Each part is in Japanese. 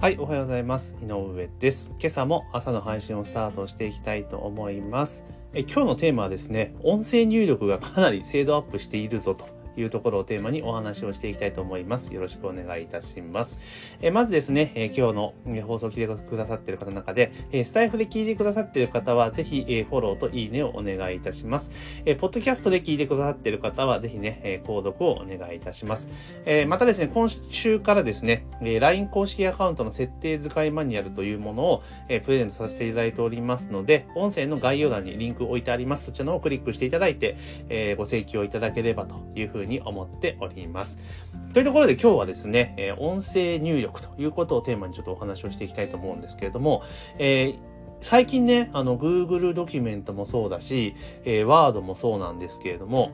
はい、おはようございます。井上です。今朝も朝の配信をスタートしていきたいと思います。え今日のテーマはですね、音声入力がかなり精度アップしているぞと。いうところをテーマにお話をしていきたいと思います。よろしくお願いいたします。えまずですね、え今日の放送を聞いてくださっている方の中で、えスタイフで聞いてくださっている方は、ぜひ、えフォローといいねをお願いいたします。えポッドキャストで聞いてくださっている方は、ぜひね、え購読をお願いいたします。えまたですね、今週からですね、え LINE 公式アカウントの設定使いマニュアルというものを、えプレゼントさせていただいておりますので、音声の概要欄にリンクを置いてあります。そちらの方をクリックしていただいて、えご請求をいただければというふうふうに思っております。というところで今日はですね、え音声入力ということをテーマにちょっとお話をしていきたいと思うんですけれども、えー最近ね、あの、Google ドキュメントもそうだし、えー、Word もそうなんですけれども、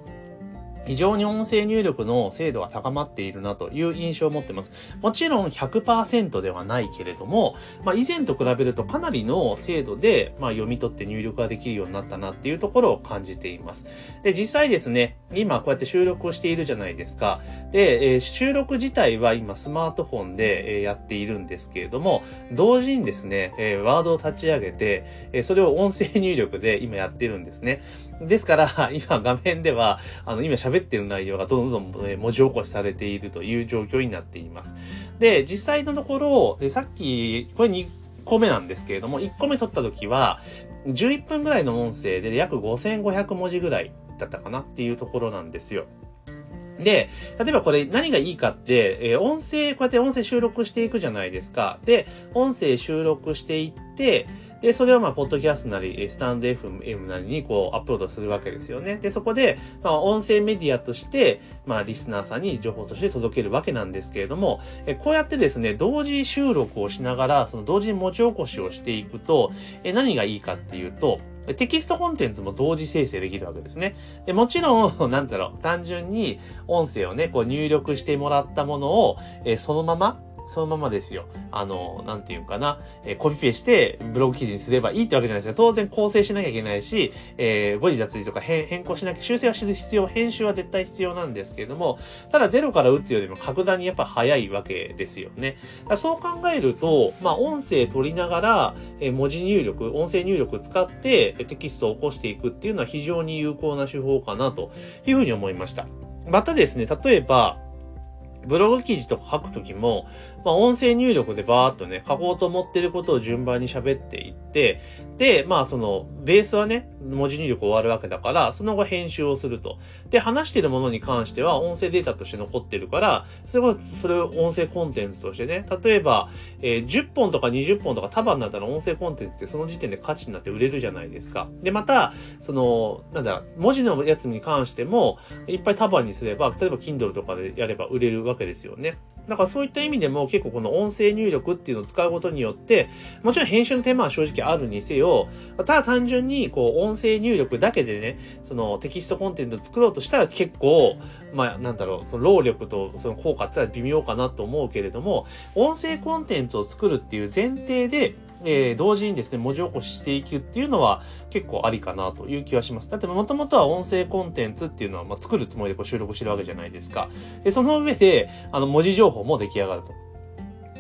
非常に音声入力の精度が高まっているなという印象を持っています。もちろん100%ではないけれども、まあ、以前と比べるとかなりの精度で、まあ、読み取って入力ができるようになったなっていうところを感じています。で、実際ですね、今こうやって収録をしているじゃないですか。で、えー収録自体は今スマートフォンで、やっているんですけれども、同時にですね、えーワードを立ち上げて、それを音声入力で今やってるんですね。ですから、今画面では、あの、今喋ってる内容がどんどん文字起こしされているという状況になっています。で、実際のところ、さっき、これ2個目なんですけれども、1個目撮った時は、11分ぐらいの音声で約5500文字ぐらいだったかなっていうところなんですよ。で、例えばこれ何がいいかって、えー音声、こうやって音声収録していくじゃないですか。で、音声収録していって、で、それをまあ、ポッドキャストなり、スタンド FM なりにこう、アップロードするわけですよね。で、そこで、まあ、音声メディアとして、まあ、リスナーさんに情報として届けるわけなんですけれども、えこうやってですね、同時収録をしながら、その同時に文字起こしをしていくと、え何がいいかっていうと、テキストコンテンツも同時生成できるわけですね。でもちろん、なんだろう、単純に音声をね、こう入力してもらったものを、えそのまま、そのままですよ。あの、なんていうかな、えーコピペしてブログ記事にすればいいってわけじゃないですか。当然構成しなきゃいけないし、えー誤字脱字とか変変更しなきゃ、修正は必要、編集は絶対必要なんですけれども、ただゼロから打つよりも格段にやっぱ早いわけですよね。そう考えると、まあ音声取りながら、えー文字入力、音声入力を使ってテキストを起こしていくっていうのは非常に有効な手法かなというふうに思いました。またですね、例えば、ブログ記事とか書くときも、まあ、音声入力でバーっとね、書こうと思ってることを順番に喋っていって、で、まあ、その、ベースはね、文字入力終わるわけだから、その後編集をすると。で、話してるものに関しては音声データとして残ってるから、それを、それを音声コンテンツとしてね、例えば、えー10本とか20本とか束になったら音声コンテンツってその時点で価値になって売れるじゃないですか。で、また、その、なんだ、文字のやつに関しても、いっぱい束にすれば、例えば Kindle とかでやれば売れるわけですよね。だからそういった意味でも結構この音声入力っていうのを使うことによって、もちろん編集の手間は正直あるにせよ、ただ単純にこう音声入力だけでね、そのテキストコンテンツを作ろうとしたら結構、まあなんだろう、その労力とその効果ってのは微妙かなと思うけれども、音声コンテンツを作るっていう前提で、えー同時にですね、文字起こししていくっていうのは結構ありかなという気はします。だってもともとは音声コンテンツっていうのは、まあ、作るつもりでこう収録してるわけじゃないですか。で、その上で、あの、文字情報も出来上がると。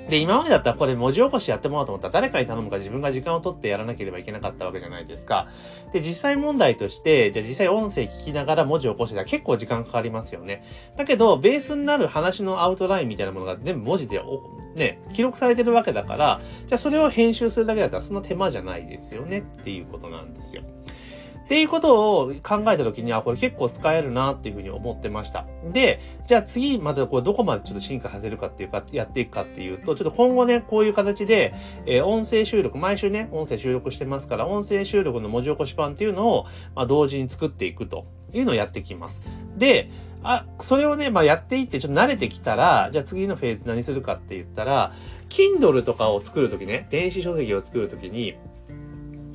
で、今までだったらこれ文字起こしやってもらおうと思ったら誰かに頼むか自分が時間を取ってやらなければいけなかったわけじゃないですか。で、実際問題として、じゃあ実際音声聞きながら文字起こしてたら結構時間かかりますよね。だけど、ベースになる話のアウトラインみたいなものが全部文字でね、記録されてるわけだから、じゃあそれを編集するだけだったらその手間じゃないですよねっていうことなんですよ。っていうことを考えたときには、これ結構使えるなっていうふうに思ってました。で、じゃあ次またこれどこまでちょっと進化させるかっていうか、やっていくかっていうと、ちょっと今後ね、こういう形で、えー音声収録、毎週ね、音声収録してますから、音声収録の文字起こし版っていうのを、まあ、同時に作っていくというのをやってきます。で、あ、それをね、まあ、やっていって、ちょっと慣れてきたら、じゃあ次のフェーズ何するかって言ったら、Kindle とかを作るときね、電子書籍を作るときに、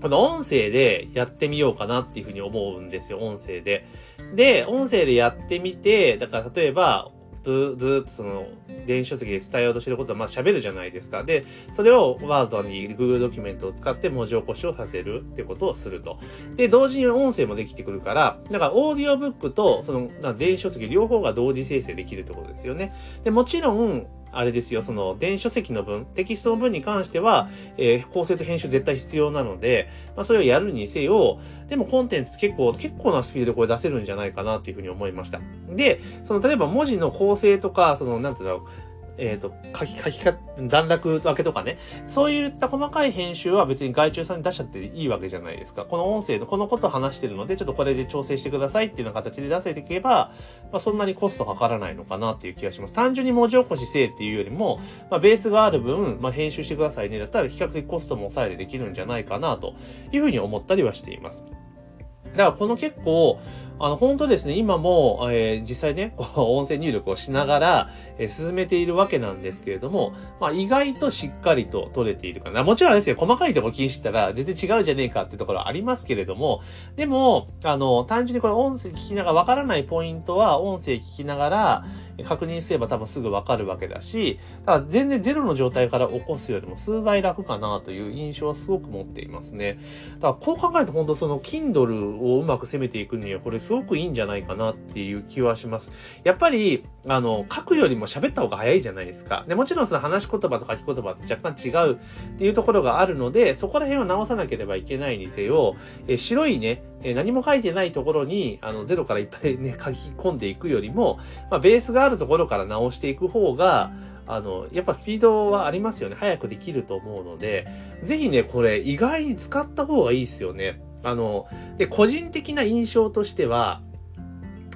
この音声でやってみようかなっていうふうに思うんですよ、音声で。で、音声でやってみて、だから例えば、ずずっとその、電子書籍で伝えようとしてることはまあ喋るじゃないですか。で、それをワードに Google ドキュメントを使って文字起こしをさせるってことをすると。で、同時に音声もできてくるから、だからオーディオブックとその電子書籍両方が同時生成できるってことですよね。で、もちろん、あれですよ、その電子書籍の分、テキストの分に関しては、えー、構成と編集絶対必要なので、まあ、それをやるにせよ、でもコンテンツ結構、結構なスピードでこれ出せるんじゃないかなっていうふうに思いました。で、その例えば文字の構成とか、その、なんていうの、えっ、ー、と、書き、書きか、段落分けとかね、そういった細かい編集は別に外注さんに出しちゃっていいわけじゃないですか。この音声のこのことを話してるので、ちょっとこれで調整してくださいっていうような形で出せていけば、まあ、そんなにコストかからないのかなっていう気がします。単純に文字起こしせいっていうよりも、まあ、ベースがある分、まあ、編集してくださいね。だったら比較的コストも抑えてできるんじゃないかなというふうに思ったりはしています。だからこの結構、あの、本当ですね、今も、えー、実際ね、音声入力をしながら、えー、進めているわけなんですけれども、まあ、意外としっかりと取れているかな。もちろんですよ、細かいとこ気にしたら、全然違うじゃねえかっていうところありますけれども、でも、あの、単純にこれ音声聞きながらわからないポイントは、音声聞きながら、確認すれば多分すぐわかるわけだし、ただ全然ゼロの状態から起こすよりも数倍楽かなという印象はすごく持っていますね。だからこう考えると本当その Kindle をうまく攻めていくにはこれすごくいいんじゃないかなっていう気はします。やっぱり、あの、書くよりも喋った方が早いじゃないですか。で、もちろんその話し言葉と書き言葉って若干違うっていうところがあるので、そこら辺を直さなければいけないにせよ、え白いね、え何も書いてないところに、あの、ゼロからいっぱいね、書き込んでいくよりも、まあ、ベースがあるところから直していく方が、あの、やっぱスピードはありますよね。早くできると思うので、ぜひね、これ意外に使った方がいいですよね。あの、で、個人的な印象としては、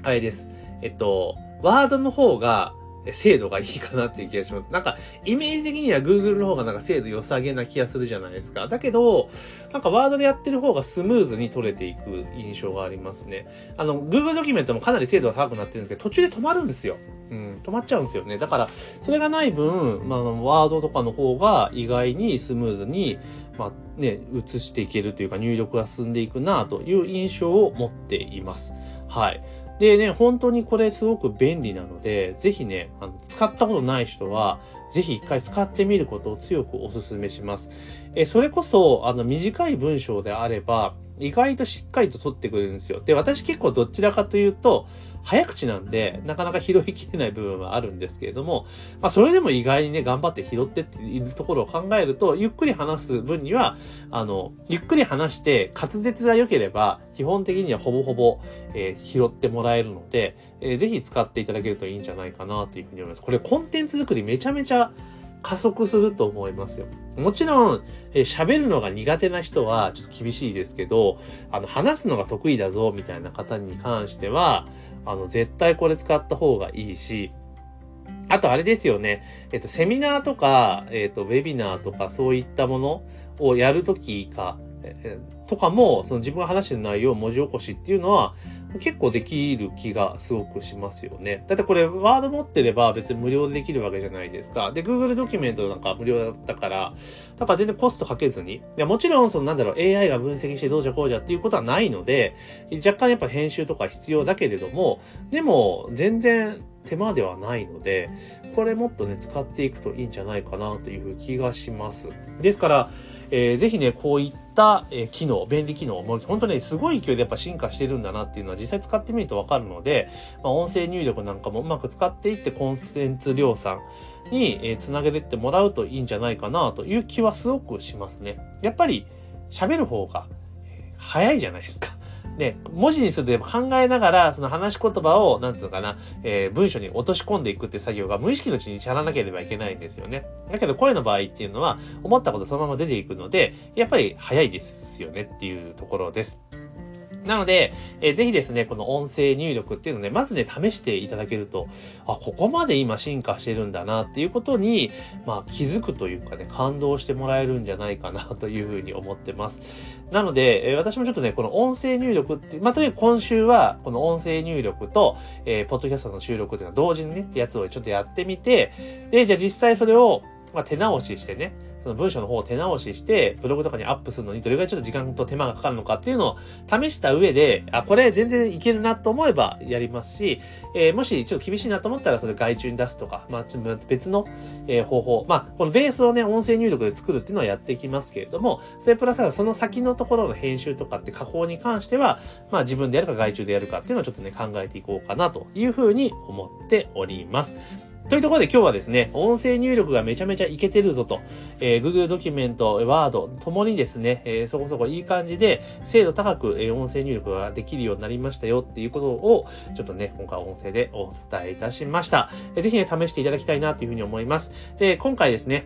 あれです。えっと、ワードの方が、精度がいいかなっていう気がします。なんか、イメージ的には Google の方がなんか精度良さげな気がするじゃないですか。だけど、なんかワードでやってる方がスムーズに取れていく印象がありますね。あの、Google ドキュメントもかなり精度が高くなってるんですけど、途中で止まるんですよ。うん、止まっちゃうんですよね。だから、それがない分、まあ、ワードとかの方が意外にスムーズに、まあね、移していけるというか入力が進んでいくなという印象を持っています。はい。でね、本当にこれすごく便利なので、ぜひね、あの使ったことない人は、ぜひ一回使ってみることを強くお勧めします。え、それこそ、あの、短い文章であれば、意外としっかりと取ってくれるんですよ。で、私結構どちらかというと、早口なんで、なかなか拾いきれない部分はあるんですけれども、まあ、それでも意外にね、頑張って拾ってっているところを考えると、ゆっくり話す分には、あの、ゆっくり話して、滑舌が良ければ、基本的にはほぼほぼ、えー、拾ってもらえるので、えー、ぜひ使っていただけるといいんじゃないかなというふうに思います。これコンテンツ作りめちゃめちゃ加速すると思いますよ。もちろん、え喋るのが苦手な人はちょっと厳しいですけど、あの、話すのが得意だぞ、みたいな方に関しては、あの、絶対これ使った方がいいし、あとあれですよね。えっと、セミナーとか、えっと、ウェビナーとか、そういったものをやるときか、えとかも、その自分が話してる内容を文字起こしっていうのは、結構できる気がすごくしますよね。だってこれ、ワード持ってれば別に無料でできるわけじゃないですか。で、Google ドキュメントなんか無料だったから、だから全然コストかけずに。いや、もちろん、そのなんだろう、AI が分析してどうじゃこうじゃっていうことはないので、若干やっぱ編集とか必要だけれども、でも、全然、手間ではないので、これもっとね、使っていくといいんじゃないかなという気がします。ですから、えー、ぜひね、こういった、え、機能、便利機能、もう本当ね、すごい勢いでやっぱ進化してるんだなっていうのは実際使ってみるとわかるので、まあ、音声入力なんかもうまく使っていってコンテンツ量産に、えー、つなげてってもらうといいんじゃないかなという気はすごくしますね。やっぱり喋る方が早いじゃないですか。で、文字にすると考えながら、その話し言葉を、なんつうのかな、えー、文章に落とし込んでいくって作業が無意識のうちにやらなければいけないんですよね。だけど声の場合っていうのは、思ったことそのまま出ていくので、やっぱり早いですよねっていうところです。なので、えー、ぜひですね、この音声入力っていうのをね、まずね、試していただけると、あ、ここまで今進化してるんだなっていうことに、まあ気づくというかね、感動してもらえるんじゃないかなというふうに思ってます。なので、えー、私もちょっとね、この音声入力って、まあとにかく今週は、この音声入力と、えー、ポッドキャストの収録っていうのは同時にね、やつをちょっとやってみて、で、じゃあ実際それを、まあ手直ししてね、その文章の方を手直しして、ブログとかにアップするのにどれぐらいちょっと時間と手間がかかるのかっていうのを試した上で、あ、これ全然いけるなと思えばやりますし、えー、もしちょっと厳しいなと思ったらそれ外注に出すとか、まあ、ちょっと別の、えー、方法、まあ、このベースをね、音声入力で作るっていうのはやっていきますけれども、それプラスその先のところの編集とかって加工に関しては、まあ自分でやるか外注でやるかっていうのをちょっとね、考えていこうかなというふうに思っております。というところで今日はですね、音声入力がめちゃめちゃいけてるぞと、えー、Google ドキュメント、Word ともにですね、えー、そこそこいい感じで精度高く、えー、音声入力ができるようになりましたよっていうことを、ちょっとね、今回音声でお伝えいたしました。えー、ぜひね、試していただきたいなというふうに思います。で、今回ですね、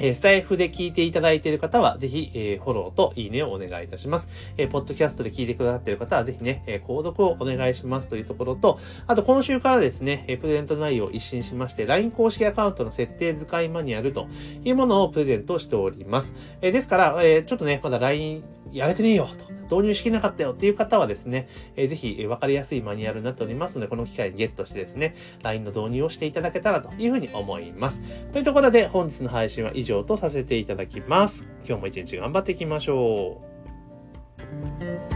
えスタイフで聞いていただいている方は、ぜひ、えフォローといいねをお願いいたします。えポッドキャストで聞いてくださっている方は、ぜひね、え購読をお願いしますというところと、あと今週からですね、えプレゼント内容を一新しまして、LINE 公式アカウントの設定使いマニュアルというものをプレゼントしております。えですから、えちょっとね、まだ LINE やれてねえよと。導入しきれなかったよっていう方はですね、えー、ぜひ、えー、分かりやすいマニュアルになっておりますので、この機会にゲットしてですね、LINE の導入をしていただけたらというふうに思います。というところで、本日の配信は以上とさせていただきます。今日も一日頑張っていきましょう。